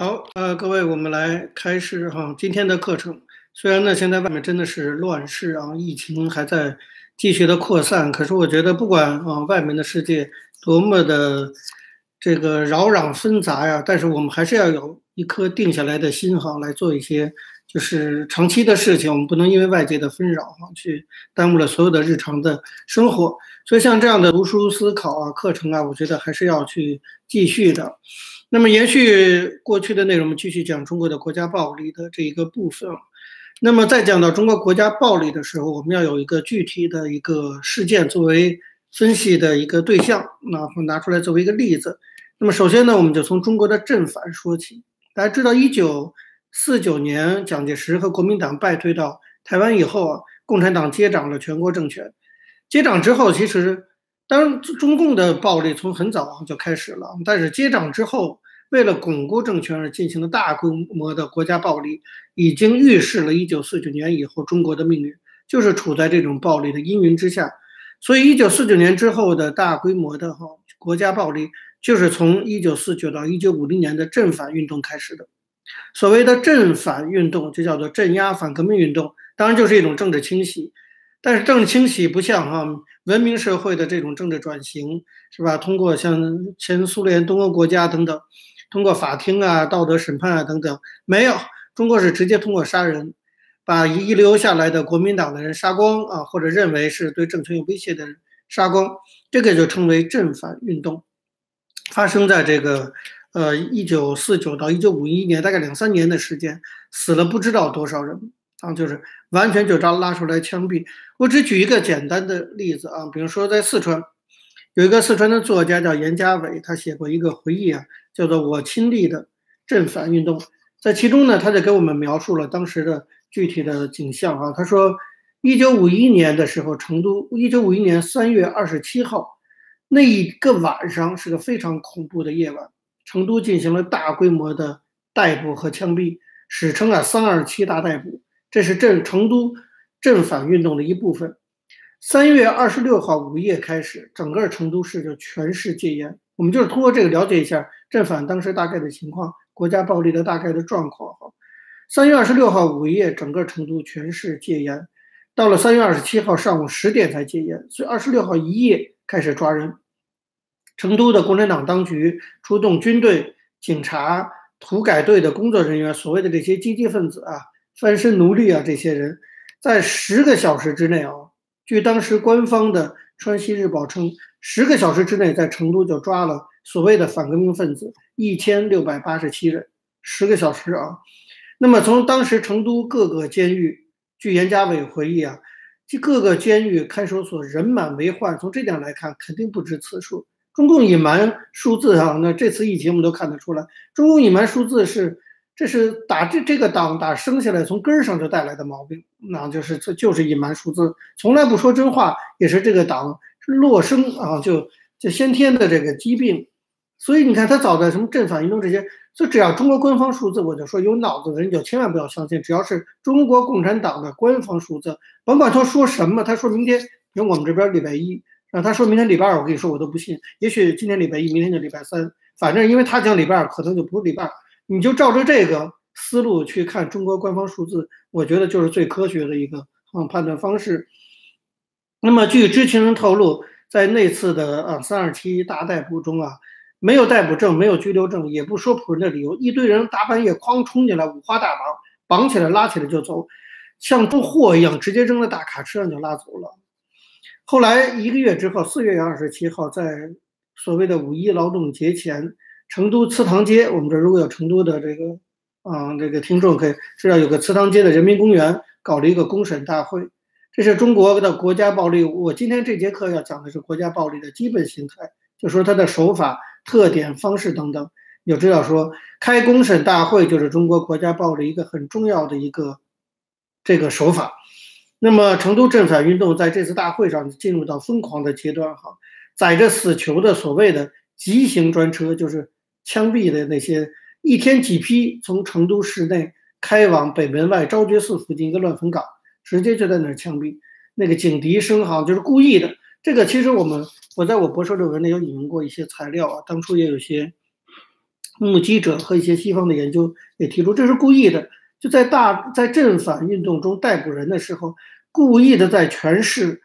好，呃，各位，我们来开始哈今天的课程。虽然呢，现在外面真的是乱世啊，疫情还在继续的扩散，可是我觉得不管啊外面的世界多么的这个扰攘纷杂呀，但是我们还是要有一颗定下来的心哈，来做一些就是长期的事情。我们不能因为外界的纷扰啊，去耽误了所有的日常的生活。所以像这样的读书思考啊，课程啊，我觉得还是要去继续的。那么延续过去的内容，我们继续讲中国的国家暴力的这一个部分。那么在讲到中国国家暴力的时候，我们要有一个具体的一个事件作为分析的一个对象，那拿出来作为一个例子。那么首先呢，我们就从中国的正反说起。大家知道，一九四九年蒋介石和国民党败退到台湾以后啊，共产党接掌了全国政权。接掌之后，其实。当然，中共的暴力从很早就开始了，但是接掌之后，为了巩固政权而进行的大规模的国家暴力，已经预示了1949年以后中国的命运，就是处在这种暴力的阴云之下。所以，1949年之后的大规模的哈国家暴力，就是从1949到1950年的正反运动开始的。所谓的正反运动，就叫做镇压反革命运动，当然就是一种政治清洗。但是政治清洗不像哈文明社会的这种政治转型是吧？通过像前苏联、东欧国家等等，通过法庭啊、道德审判啊等等，没有，中国是直接通过杀人，把遗留下来的国民党的人杀光啊，或者认为是对政权有威胁的人杀光，这个就称为正反运动，发生在这个呃一九四九到一九五一年，大概两三年的时间，死了不知道多少人。啊，就是完全就抓拉出来枪毙。我只举一个简单的例子啊，比如说在四川，有一个四川的作家叫严家伟，他写过一个回忆啊，叫做《我亲历的正反运动》。在其中呢，他就给我们描述了当时的具体的景象啊。他说，一九五一年的时候，成都一九五一年三月二十七号那一个晚上是个非常恐怖的夜晚，成都进行了大规模的逮捕和枪毙，史称啊“三二七大逮捕”。这是正成都正反运动的一部分。三月二十六号午夜开始，整个成都市就全市戒严。我们就是通过这个了解一下正反当时大概的情况，国家暴力的大概的状况。哈，三月二十六号午夜，整个成都全市戒严，到了三月二十七号上午十点才戒严。所以二十六号一夜开始抓人。成都的共产党当局出动军队、警察、土改队的工作人员，所谓的这些积极分子啊。翻身奴隶啊，这些人在十个小时之内啊，据当时官方的《川西日报》称，十个小时之内在成都就抓了所谓的反革命分子一千六百八十七人。十个小时啊，那么从当时成都各个监狱，据严家伟回忆啊，这各个监狱看守所人满为患。从这点来看，肯定不止此数。中共隐瞒数字啊，那这次疫情我们都看得出来，中共隐瞒数字是。这是打这这个党打生下来从根儿上就带来的毛病，那就是这就是隐瞒数字，从来不说真话，也是这个党落生啊就就先天的这个疾病。所以你看他早在什么正反运动这些，就只要中国官方数字，我就说有脑子的人就千万不要相信，只要是中国共产党的官方数字，甭管他说什么，他说明天，比如我们这边礼拜一，让他说明天礼拜二，我跟你说我都不信，也许今天礼拜一，明天就礼拜三，反正因为他讲礼拜二，可能就不是礼拜二。你就照着这个思路去看中国官方数字，我觉得就是最科学的一个嗯判断方式。那么据知情人透露，在那次的啊三二七大逮捕中啊，没有逮捕证，没有拘留证，也不说仆人的理由，一堆人大半夜哐冲进来，五花大绑，绑起来拉起来就走，像装货一样，直接扔在大卡车上就拉走了。后来一个月之后，四月二十七号，在所谓的五一劳动节前。成都祠堂街，我们这如果有成都的这个啊这个听众，可以知道有个祠堂街的人民公园搞了一个公审大会。这是中国的国家暴力。我今天这节课要讲的是国家暴力的基本形态，就说它的手法、特点、方式等等。有知道说开公审大会就是中国国家暴力一个很重要的一个这个手法。那么成都政反运动在这次大会上进入到疯狂的阶段，哈，载着死囚的所谓的急行专车就是。枪毙的那些一天几批从成都市内开往北门外昭觉寺附近一个乱坟岗，直接就在那儿枪毙。那个警笛声哈，就是故意的。这个其实我们我在我博士论文里有引用过一些材料啊，当初也有些目击者和一些西方的研究也提出，这是故意的，就在大在正反运动中逮捕人的时候，故意的在全市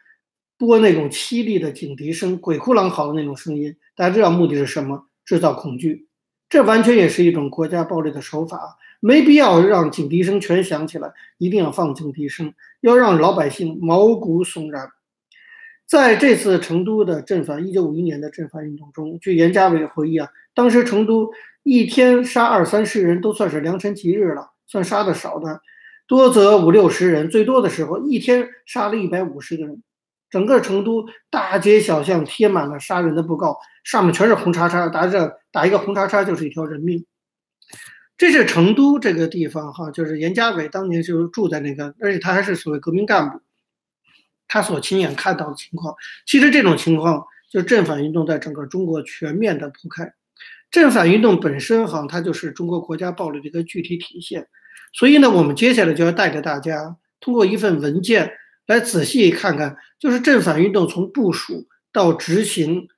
播那种凄厉的警笛声、鬼哭狼嚎的那种声音。大家知道目的是什么？制造恐惧。这完全也是一种国家暴力的手法，没必要让警笛声全响起来，一定要放警笛声，要让老百姓毛骨悚然。在这次成都的镇反，一九五一年的镇反运动中，据严家伟回忆啊，当时成都一天杀二三十人都算是良辰吉日了，算杀的少的，多则五六十人，最多的时候一天杀了一百五十个人。整个成都大街小巷贴满了杀人的布告，上面全是红叉叉，打着打一个红叉叉就是一条人命。这是成都这个地方哈，就是严家伟当年就住在那个，而且他还是所谓革命干部。他所亲眼看到的情况，其实这种情况就是正反运动在整个中国全面的铺开。正反运动本身哈，它就是中国国家暴力的一个具体体现。所以呢，我们接下来就要带着大家通过一份文件来仔细看看，就是正反运动从部署到执行，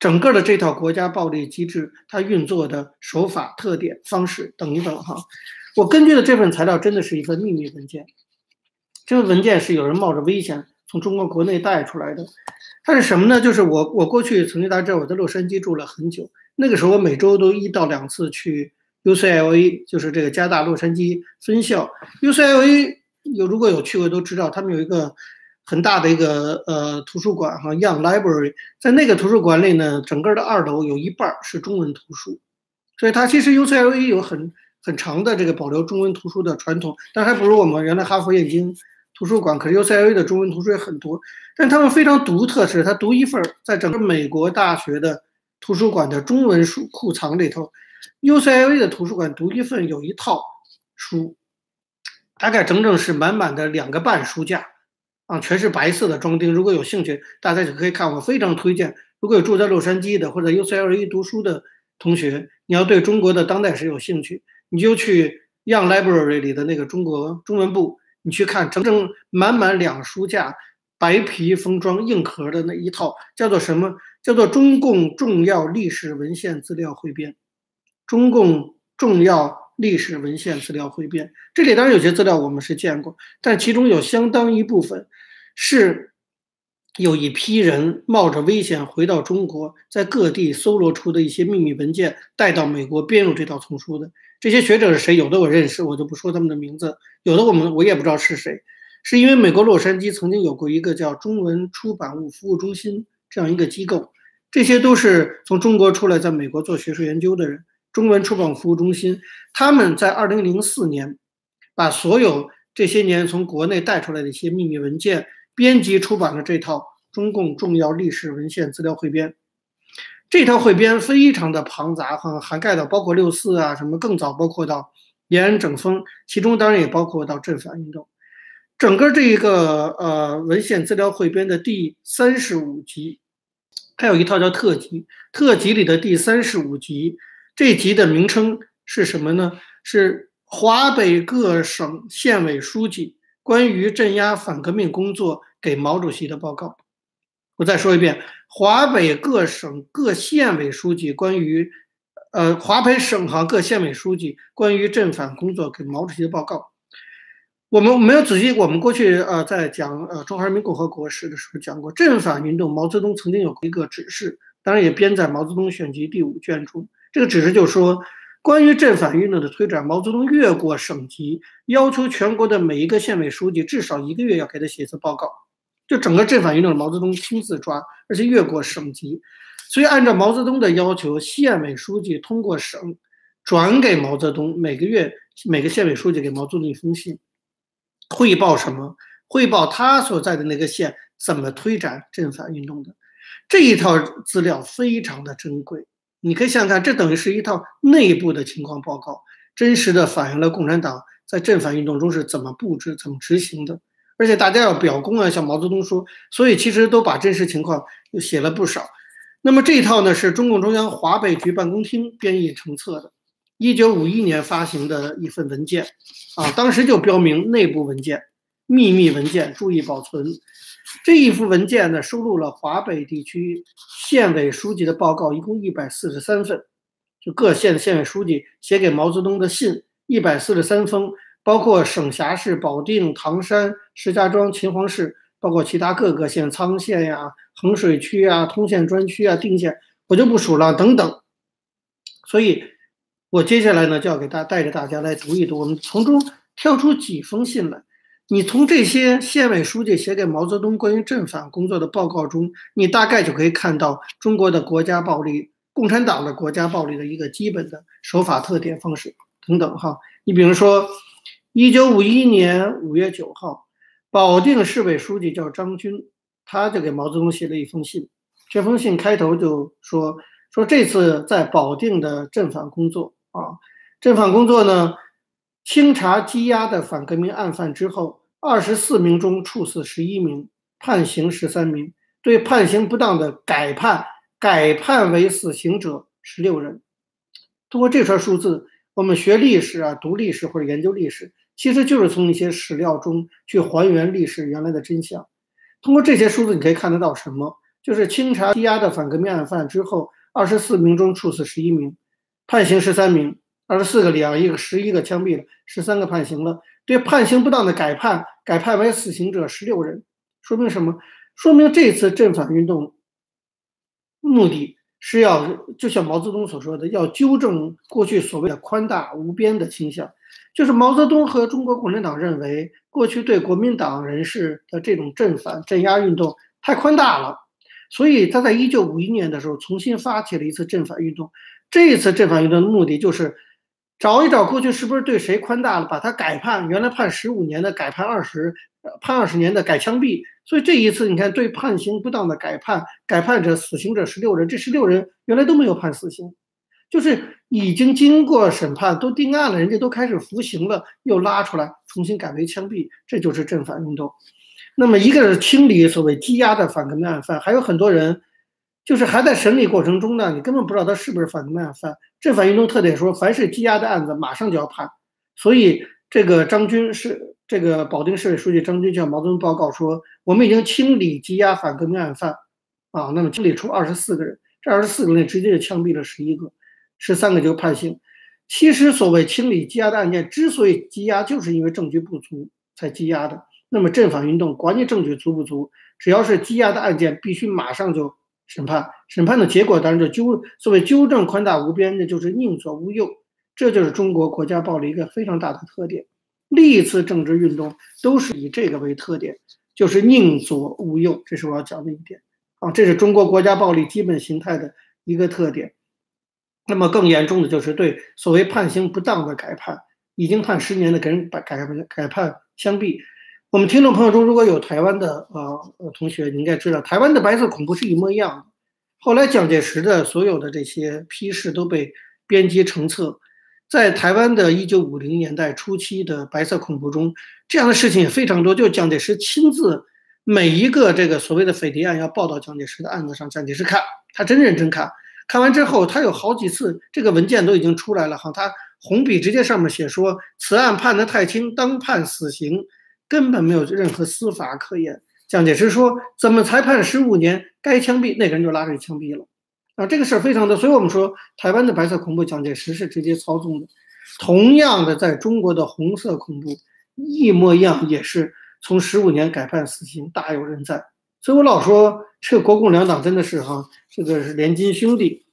整个的这套国家暴力机制它运作的手法、特点、方式等一等哈。我根据的这份材料真的是一份秘密文件，这份文件是有人冒着危险。从中国国内带出来的，它是什么呢？就是我我过去曾经在这我在洛杉矶住了很久，那个时候我每周都一到两次去 UCLA，就是这个加大洛杉矶分校。UCLA 有如果有去过都知道，他们有一个很大的一个呃图书馆哈，Young Library，在那个图书馆里呢，整个的二楼有一半是中文图书，所以它其实 UCLA 有很很长的这个保留中文图书的传统，但还不如我们原来哈佛燕京。图书馆可是 UCLA 的中文图书也很多，但他们非常独特是，他独一份在整个美国大学的图书馆的中文书库藏里头，UCLA 的图书馆独一份有一套书，大概整整是满满的两个半书架，啊，全是白色的装订。如果有兴趣，大家就可以看。我非常推荐，如果有住在洛杉矶的或者 UCLA 读书的同学，你要对中国的当代史有兴趣，你就去 Young Library 里的那个中国中文部。你去看整整满满两书架，白皮封装硬壳的那一套，叫做什么？叫做《中共重要历史文献资料汇编》。中共重要历史文献资料汇编，这里当然有些资料我们是见过，但其中有相当一部分是有一批人冒着危险回到中国，在各地搜罗出的一些秘密文件，带到美国编入这套丛书的。这些学者是谁？有的我认识，我就不说他们的名字；有的我们我也不知道是谁。是因为美国洛杉矶曾经有过一个叫中文出版物服务中心这样一个机构，这些都是从中国出来在美国做学术研究的人。中文出版服务中心他们在二零零四年把所有这些年从国内带出来的一些秘密文件编辑出版了这套《中共重要历史文献资料汇编》。这套汇编非常的庞杂，哈，涵盖到包括六四啊，什么更早包括到延安整风，其中当然也包括到正反运动。整个这一个呃文献资料汇编的第三十五集，还有一套叫特辑，特辑里的第三十五集，这集的名称是什么呢？是华北各省县委书记关于镇压反革命工作给毛主席的报告。我再说一遍。华北各省各县委书记关于，呃，华北省行各县委书记关于镇反工作给毛主席的报告，我们没有仔细。我们过去呃在讲呃中华人民共和国史的时候讲过，镇反运动，毛泽东曾经有一个指示，当然也编在《毛泽东选集》第五卷中。这个指示就说，关于镇反运动的推展，毛泽东越过省级，要求全国的每一个县委书记至少一个月要给他写一次报告。就整个镇反运动，毛泽东亲自抓，而且越过省级，所以按照毛泽东的要求，县委书记通过省转给毛泽东，每个月每个县委书记给毛泽东一封信，汇报什么？汇报他所在的那个县怎么推展镇反运动的。这一套资料非常的珍贵，你可以想想看，这等于是一套内部的情况报告，真实的反映了共产党在镇反运动中是怎么布置、怎么执行的。而且大家要表功啊，像毛泽东说，所以其实都把真实情况又写了不少。那么这一套呢，是中共中央华北局办公厅编译成册的，一九五一年发行的一份文件，啊，当时就标明内部文件、秘密文件，注意保存。这一幅文件呢，收录了华北地区县委书记的报告，一共一百四十三份，就各县县委书记写给毛泽东的信一百四十三封，包括省辖市保定、唐山、石家庄、秦皇市，包括其他各个县，沧县呀、衡水区啊、通县专区啊、定县，我就不数了，等等。所以，我接下来呢就要给大带着大家来读一读，我们从中挑出几封信来。你从这些县委书记写给毛泽东关于镇反工作的报告中，你大概就可以看到中国的国家暴力、共产党的国家暴力的一个基本的手法特点、方式等等。哈，你比如说，一九五一年五月九号，保定市委书记叫张军，他就给毛泽东写了一封信。这封信开头就说说这次在保定的镇反工作啊，镇反工作呢。清查羁押的反革命案犯之后，二十四名中处死十一名，判刑十三名，对判刑不当的改判改判为死刑者十六人。通过这串数字，我们学历史啊，读历史或者研究历史，其实就是从一些史料中去还原历史原来的真相。通过这些数字，你可以看得到什么？就是清查羁押的反革命案犯之后，二十四名中处死十一名，判刑十三名。二十四个里啊，一个十一个枪毙了，十三个判刑了。对判刑不当的改判，改判为死刑者十六人，说明什么？说明这次镇反运动目的是要，就像毛泽东所说的，要纠正过去所谓的宽大无边的倾向。就是毛泽东和中国共产党认为，过去对国民党人士的这种镇反镇压运动太宽大了，所以他在一九五一年的时候重新发起了一次镇反运动。这一次镇反运动的目的就是。找一找过去是不是对谁宽大了，把他改判，原来判十五年的改判二十，判二十年的改枪毙。所以这一次你看，对判刑不当的改判，改判者死刑者十六人，这十六人原来都没有判死刑，就是已经经过审判都定案了，人家都开始服刑了，又拉出来重新改为枪毙，这就是正反运动。那么一个是清理所谓积压的反革命案犯，还有很多人。就是还在审理过程中呢，你根本不知道他是不是反革命案犯。正反运动特点说，凡是羁押的案子，马上就要判。所以这个张军是这个保定市委书记张军向毛泽东报告说，我们已经清理羁押反革命案犯，啊，那么清理出二十四个人，这二十四个人直接就枪毙了十一个，十三个就判刑。其实所谓清理羁押的案件，之所以羁押，就是因为证据不足才羁押的。那么正反运动管你证据足不足，只要是羁押的案件，必须马上就。审判审判的结果当然就纠所谓纠正宽大无边，那就是宁左勿右，这就是中国国家暴力一个非常大的特点。历次政治运动都是以这个为特点，就是宁左勿右，这是我要讲的一点啊，这是中国国家暴力基本形态的一个特点。那么更严重的就是对所谓判刑不当的改判，已经判十年的给人改改改判枪毙。我们听众朋友中如果有台湾的呃呃同学，你应该知道台湾的白色恐怖是一模一样的。后来蒋介石的所有的这些批示都被编辑成册，在台湾的一九五零年代初期的白色恐怖中，这样的事情也非常多。就蒋介石亲自每一个这个所谓的匪谍案要报到蒋介石的案子上，蒋介石看，他真认真看，看完之后他有好几次这个文件都已经出来了哈，他红笔直接上面写说此案判得太轻，当判死刑。根本没有任何司法可言。蒋介石说：“怎么才判十五年？该枪毙那个人就拉着枪毙了。”啊，这个事儿非常的，所以我们说台湾的白色恐怖，蒋介石是直接操纵的。同样的，在中国的红色恐怖一模一样，也是从十五年改判死刑，大有人在。所以我老说这个国共两党真的是哈，这个是连金兄弟。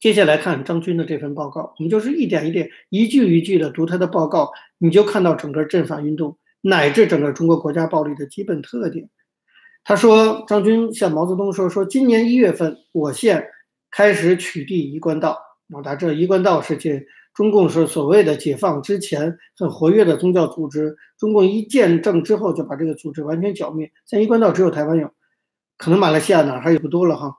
接下来看张军的这份报告，我们就是一点一点、一句一句的读他的报告，你就看到整个镇反运动。乃至整个中国国家暴力的基本特点。他说：“张军向毛泽东说，说今年一月份，我县开始取缔一贯道。我答这一贯道是解中共是所谓的解放之前很活跃的宗教组织。中共一建政之后，就把这个组织完全剿灭。在一贯道只有台湾有，可能马来西亚哪还有不多了哈。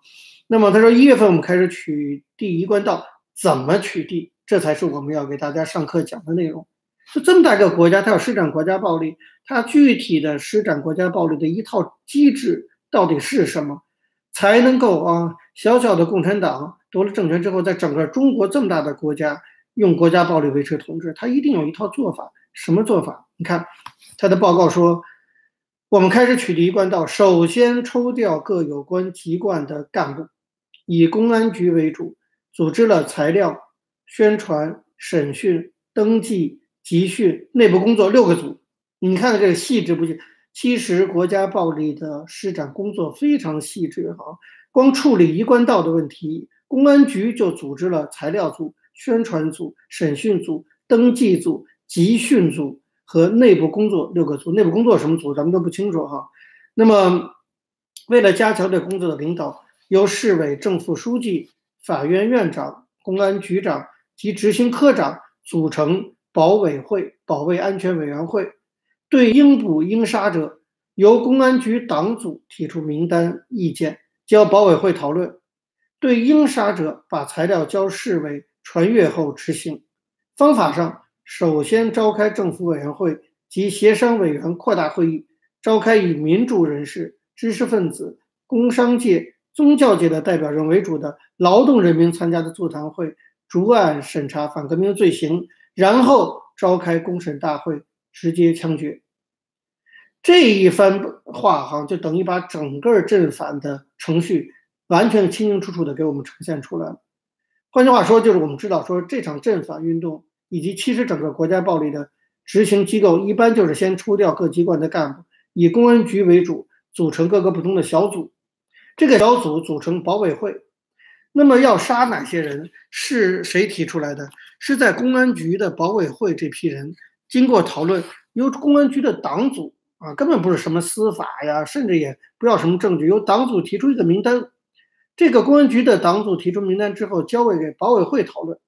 那么他说，一月份我们开始取缔一贯道，怎么取缔？这才是我们要给大家上课讲的内容。”就这么大一个国家，它要施展国家暴力，它具体的施展国家暴力的一套机制到底是什么，才能够啊？小小的共产党夺了政权之后，在整个中国这么大的国家用国家暴力维持统治，它一定有一套做法。什么做法？你看他的报告说，我们开始取缔一贯道，首先抽调各有关籍贯的干部，以公安局为主。组织了材料、宣传、审讯、登记、集训、内部工作六个组。你看这个细致不细？其实国家暴力的施展工作非常细致哈。光处理一贯道的问题，公安局就组织了材料组、宣传组、审讯组、登记组、集训组和内部工作六个组。内部工作什么组，咱们都不清楚哈。那么，为了加强对工作的领导，由市委政副书记。法院院长、公安局长及执行科长组成保委会（保卫安全委员会），对应捕应杀者，由公安局党组提出名单意见，交保委会讨论；对应杀者，把材料交市委传阅后执行。方法上，首先召开政府委员会及协商委员扩大会议，召开以民主人士、知识分子、工商界。宗教界的代表人为主的劳动人民参加的座谈会，逐案审查反革命罪行，然后召开公审大会，直接枪决。这一番话哈，就等于把整个镇反的程序完全清清楚楚的给我们呈现出来了。换句话说，就是我们知道说这场镇反运动以及其实整个国家暴力的执行机构，一般就是先抽调各机关的干部，以公安局为主，组成各个不同的小组。这个小组组成保委会，那么要杀哪些人是谁提出来的？是在公安局的保委会这批人经过讨论，由公安局的党组啊，根本不是什么司法呀，甚至也不要什么证据，由党组提出一个名单。这个公安局的党组提出名单之后，交委给保委会讨论，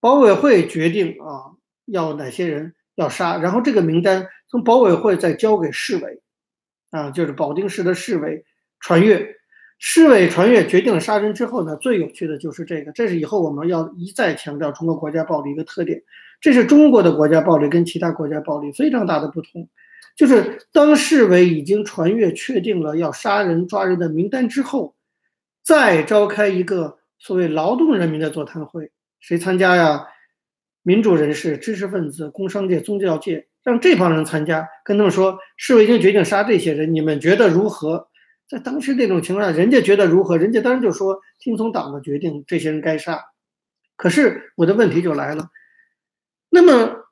保委会决定啊，要哪些人要杀，然后这个名单从保委会再交给市委，啊，就是保定市的市委传阅。市委传阅决定了杀人之后呢，最有趣的就是这个，这是以后我们要一再强调中国国家暴力一个特点，这是中国的国家暴力跟其他国家暴力非常大的不同，就是当市委已经传阅确定了要杀人抓人的名单之后，再召开一个所谓劳动人民的座谈会，谁参加呀？民主人士、知识分子、工商界、宗教界，让这帮人参加，跟他们说，市委已经决定杀这些人，你们觉得如何？在当时这种情况下，人家觉得如何？人家当然就说听从党的决定，这些人该杀。可是我的问题就来了，那么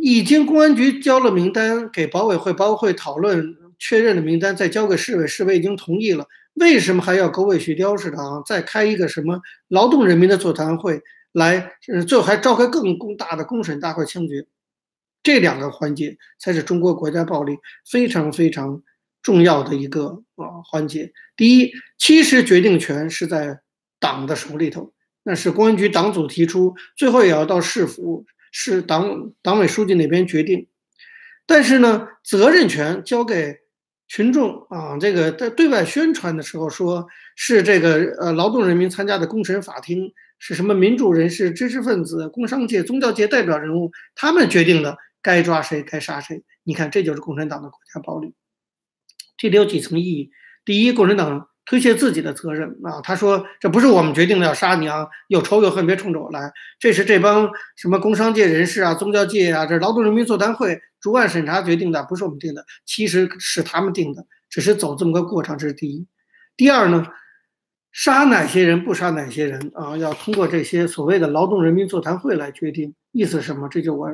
已经公安局交了名单给保委会，保委会讨论确认了名单，再交给市委，市委已经同意了，为什么还要狗尾续貂似的啊？再开一个什么劳动人民的座谈会来，最后还召开更更大的公审大会枪决？这两个环节才是中国国家暴力非常非常。重要的一个啊环节，第一，其实决定权是在党的手里头，那是公安局党组提出，最后也要到市府市党党委书记那边决定。但是呢，责任权交给群众啊，这个在对外宣传的时候说是这个呃劳动人民参加的公审法庭是什么民主人士、知识分子、工商界、宗教界代表人物，他们决定的该抓谁该杀谁。你看，这就是共产党的国家暴力。这里有几层意义。第一，共产党推卸自己的责任啊，他说这不是我们决定的要杀你啊，有仇有恨别冲着我来，这是这帮什么工商界人士啊、宗教界啊、这劳动人民座谈会逐案审查决定的，不是我们定的，其实是他们定的，只是走这么个过程，这是第一。第二呢，杀哪些人不杀哪些人啊，要通过这些所谓的劳动人民座谈会来决定，意思什么？这就我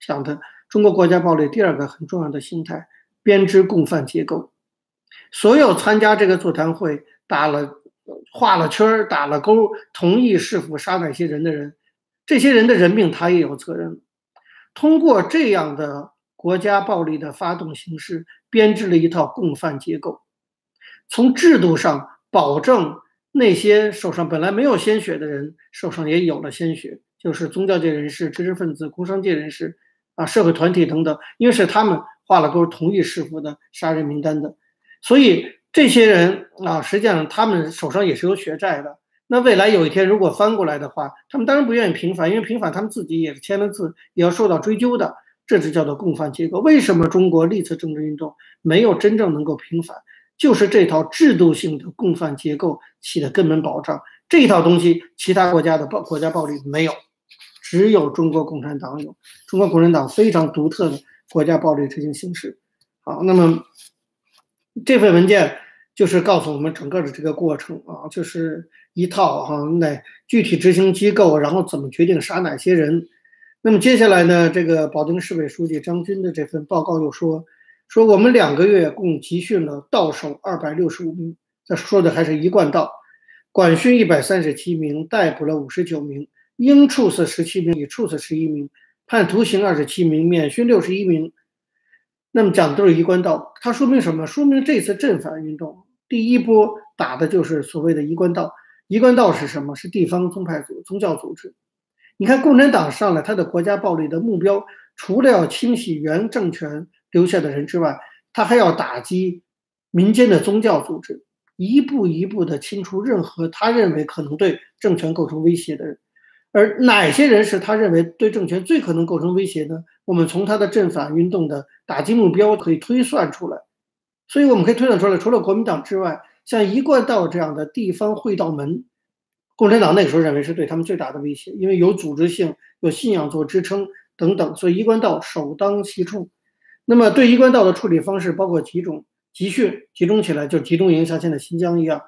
想的中国国家暴力第二个很重要的心态：编织共犯结构。所有参加这个座谈会、打了、画了圈儿、打了勾、同意是否杀哪些人的人，这些人的人命他也有责任。通过这样的国家暴力的发动形式，编制了一套共犯结构，从制度上保证那些手上本来没有鲜血的人手上也有了鲜血，就是宗教界人士、知识分子、工商界人士啊、社会团体等等，因为是他们画了勾同意弑父的杀人名单的。所以这些人啊，实际上他们手上也是有血债的。那未来有一天如果翻过来的话，他们当然不愿意平反，因为平反他们自己也是签了字，也要受到追究的。这就叫做共犯结构。为什么中国历次政治运动没有真正能够平反？就是这套制度性的共犯结构起的根本保障。这一套东西其他国家的暴国家暴力没有，只有中国共产党有。中国共产党非常独特的国家暴力执行形式。好，那么。这份文件就是告诉我们整个的这个过程啊，就是一套哈，那具体执行机构，然后怎么决定杀哪些人。那么接下来呢，这个保定市委书记张军的这份报告又说，说我们两个月共集训了到手二百六十五名，这说的还是一贯道，管训一百三十七名，逮捕了五十九名，应处死十七名，已处死十一名，判徒刑二十七名，免训六十一名。那么讲的都是一贯道，它说明什么？说明这次正反运动。第一波打的就是所谓的一贯道，一贯道是什么？是地方宗派组、宗教组织。你看共产党上来，他的国家暴力的目标，除了要清洗原政权留下的人之外，他还要打击民间的宗教组织，一步一步的清除任何他认为可能对政权构成威胁的人。而哪些人是他认为对政权最可能构成威胁呢？我们从他的正反运动的打击目标可以推算出来。所以我们可以推断出来，除了国民党之外，像一贯道这样的地方会道门，共产党那个时候认为是对他们最大的威胁，因为有组织性、有信仰做支撑等等，所以一贯道首当其冲。那么对一贯道的处理方式包括几种：集训，集中起来就集中营，像现在新疆一样；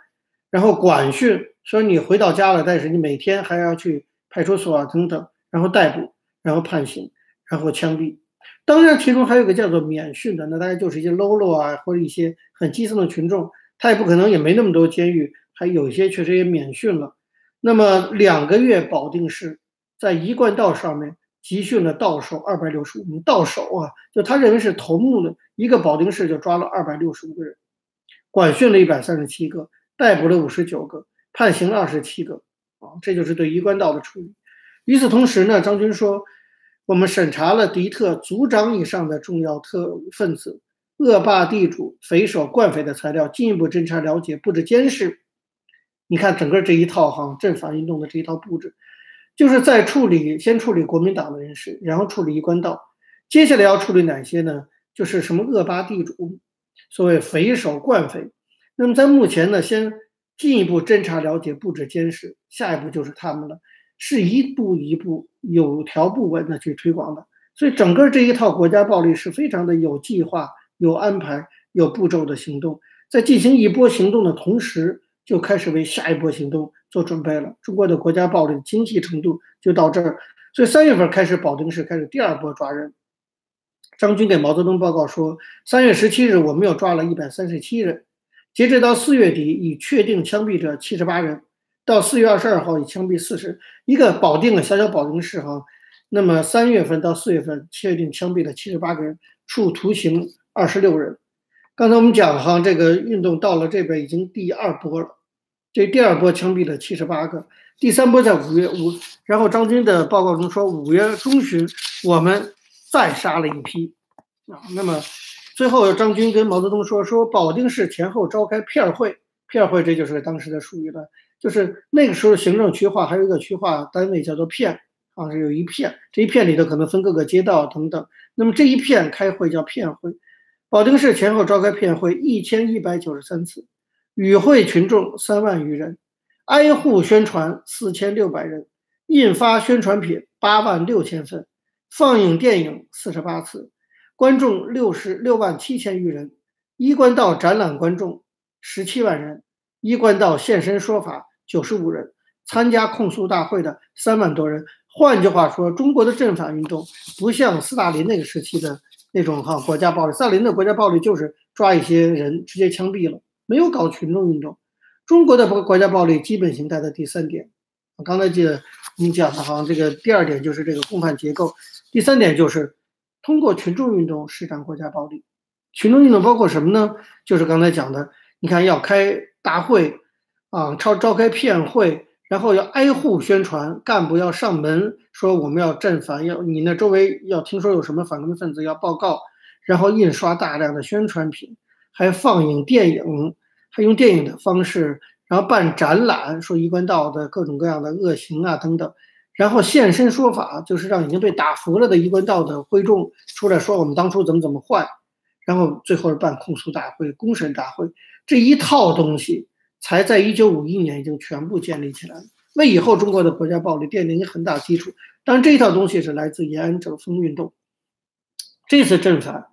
然后管训，说你回到家了，但是你每天还要去派出所啊等等，然后逮捕，然后判刑，然后枪毙。当然，其中还有个叫做免训的，那大概就是一些喽啰啊，或者一些很基层的群众，他也不可能也没那么多监狱，还有一些确实也免训了。那么两个月，保定市在一贯道上面集训了到手二百六十五名，到手啊，就他认为是头目的一个保定市就抓了二百六十五个人，管训了一百三十七个，逮捕了五十九个，判刑了二十七个，啊，这就是对一贯道的处理。与此同时呢，张军说。我们审查了敌特组长以上的重要特分子、恶霸地主、匪首、惯匪的材料，进一步侦查了解、布置监视。你看，整个这一套哈正反运动的这一套布置，就是在处理先处理国民党的人士，然后处理一官道，接下来要处理哪些呢？就是什么恶霸地主、所谓匪首、惯匪。那么在目前呢，先进一步侦查了解、布置监视，下一步就是他们了。是一步一步有条不紊的去推广的，所以整个这一套国家暴力是非常的有计划、有安排、有步骤的行动，在进行一波行动的同时，就开始为下一波行动做准备了。中国的国家暴力精细程度就到这儿，所以三月份开始，保定市开始第二波抓人。张军给毛泽东报告说，三月十七日我们又抓了一百三十七人，截止到四月底，已确定枪毙者七十八人。到四月二十二号，已枪毙四十一个保定的小小保定市哈，那么三月份到四月份确定枪毙了七十八个人，处徒刑二十六人。刚才我们讲哈，这个运动到了这边已经第二波了，这第二波枪毙了七十八个，第三波在五月五，然后张军的报告中说五月中旬我们再杀了一批啊，那么最后张军跟毛泽东说说保定市前后召开片儿会，片会这就是当时的术语了。就是那个时候，行政区划还有一个区划单位叫做片，啊，是有一片，这一片里头可能分各个街道等等。那么这一片开会叫片会，保定市前后召开片会一千一百九十三次，与会群众三万余人，挨户宣传四千六百人，印发宣传品八万六千份，放映电影四十八次，观众六十六万七千余人，衣冠道展览观众十七万人。衣冠道现身说法九十五人，参加控诉大会的三万多人。换句话说，中国的政反运动不像斯大林那个时期的那种哈国家暴力。斯大林的国家暴力就是抓一些人直接枪毙了，没有搞群众运动。中国的国国家暴力基本形态的第三点，我刚才记得你讲的哈，这个第二点就是这个共犯结构，第三点就是通过群众运动施展国家暴力。群众运动包括什么呢？就是刚才讲的，你看要开。大会啊，召召开片会，然后要挨户宣传，干部要上门说我们要镇反，要你那周围要听说有什么反革命分子要报告，然后印刷大量的宣传品，还放映电影，还用电影的方式，然后办展览，说一贯道的各种各样的恶行啊等等，然后现身说法，就是让已经被打服了的一贯道的会众出来说我们当初怎么怎么坏，然后最后是办控诉大会、公审大会。这一套东西才在一九五一年已经全部建立起来了，为以后中国的国家暴力奠定一个很大基础。当然，这一套东西是来自延安整风运动。这次正反，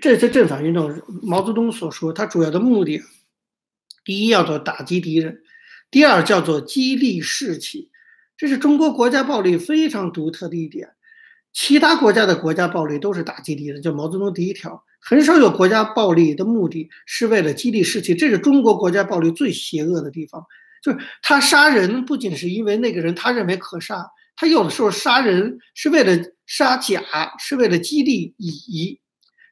这次正反运动，毛泽东所说，他主要的目的第一叫做打击敌人，第二叫做激励士气，这是中国国家暴力非常独特的一点。其他国家的国家暴力都是打击敌人，就毛泽东第一条，很少有国家暴力的目的是为了激励士气，这是中国国家暴力最邪恶的地方。就是他杀人不仅是因为那个人他认为可杀，他有的时候杀人是为了杀甲，是为了激励乙，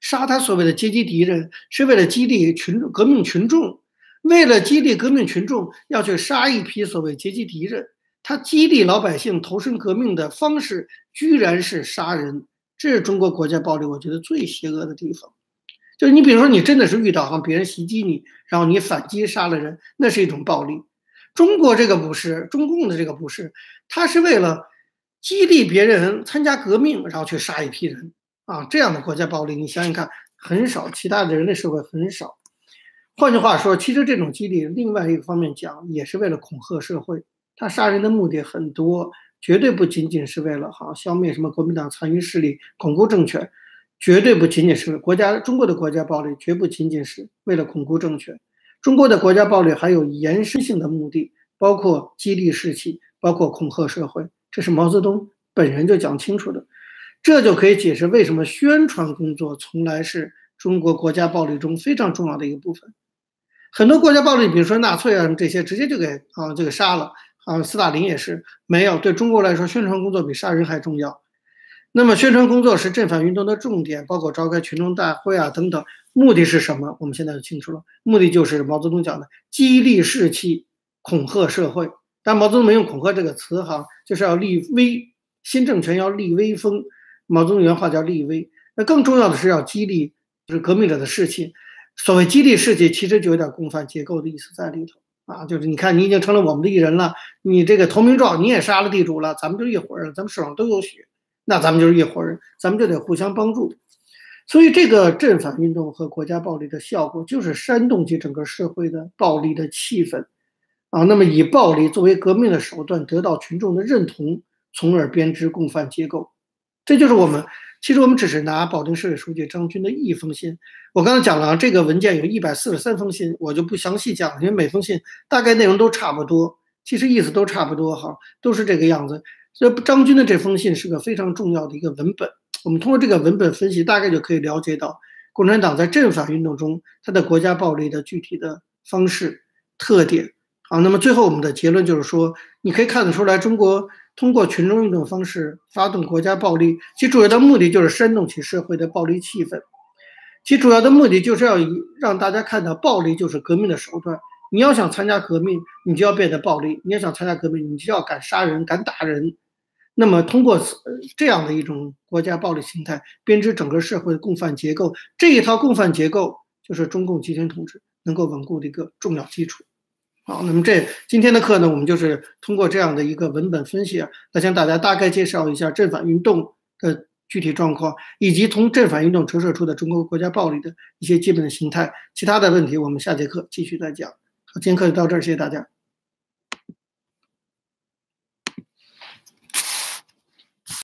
杀他所谓的阶级敌人是为了激励群革命群众，为了激励革命群众要去杀一批所谓阶级敌人。他激励老百姓投身革命的方式，居然是杀人，这是中国国家暴力，我觉得最邪恶的地方。就你比如说，你真的是遇到哈别人袭击你，然后你反击杀了人，那是一种暴力。中国这个不是，中共的这个不是，他是为了激励别人参加革命，然后去杀一批人啊，这样的国家暴力，你想想看，很少，其他的人类社会很少。换句话说，其实这种激励，另外一个方面讲，也是为了恐吓社会。他杀人的目的很多，绝对不仅仅是为了哈消灭什么国民党残余势力、巩固政权，绝对不仅仅是国家中国的国家暴力，绝不仅仅是为了巩固政权。中国的国家暴力还有延伸性的目的，包括激励士气，包括恐吓社会。这是毛泽东本人就讲清楚的，这就可以解释为什么宣传工作从来是中国国家暴力中非常重要的一个部分。很多国家暴力，比如说纳粹啊什么这些，直接就给啊就给杀了。啊，斯大林也是没有。对中国来说，宣传工作比杀人还重要。那么，宣传工作是镇反运动的重点，包括召开群众大会啊等等。目的是什么？我们现在就清楚了。目的就是毛泽东讲的激励士气、恐吓社会。但毛泽东没用“恐吓”这个词，哈，就是要立威，新政权要立威风。毛泽东原话叫立威。那更重要的是要激励，就是革命者的士气。所谓激励士气，其实就有点共犯结构的意思在里头。啊，就是你看，你已经成了我们的一人了，你这个投名状你也杀了地主了，咱们就一伙人，咱们手上都有血，那咱们就是一伙人，咱们就得互相帮助。所以，这个镇反运动和国家暴力的效果，就是煽动起整个社会的暴力的气氛，啊，那么以暴力作为革命的手段，得到群众的认同，从而编织共犯结构，这就是我们。其实我们只是拿保定市委书记张军的一封信，我刚才讲了，这个文件有一百四十三封信，我就不详细讲了，因为每封信大概内容都差不多，其实意思都差不多哈，都是这个样子。所以张军的这封信是个非常重要的一个文本，我们通过这个文本分析，大概就可以了解到共产党在镇反运动中它的国家暴力的具体的方式特点。好，那么最后我们的结论就是说，你可以看得出来，中国。通过群众运动方式发动国家暴力，其主要的目的就是煽动起社会的暴力气氛。其主要的目的就是要让大家看到暴力就是革命的手段。你要想参加革命，你就要变得暴力；你要想参加革命，你就要敢杀人、敢打人。那么，通过这样的一种国家暴力形态编织整个社会的共犯结构，这一套共犯结构就是中共集权统治能够稳固的一个重要基础。好，那么这今天的课呢，我们就是通过这样的一个文本分析啊，来向大家大概介绍一下正反运动的具体状况，以及从正反运动折射出的中国国家暴力的一些基本的形态。其他的问题，我们下节课继续再讲。今天课就到这儿，谢谢大家。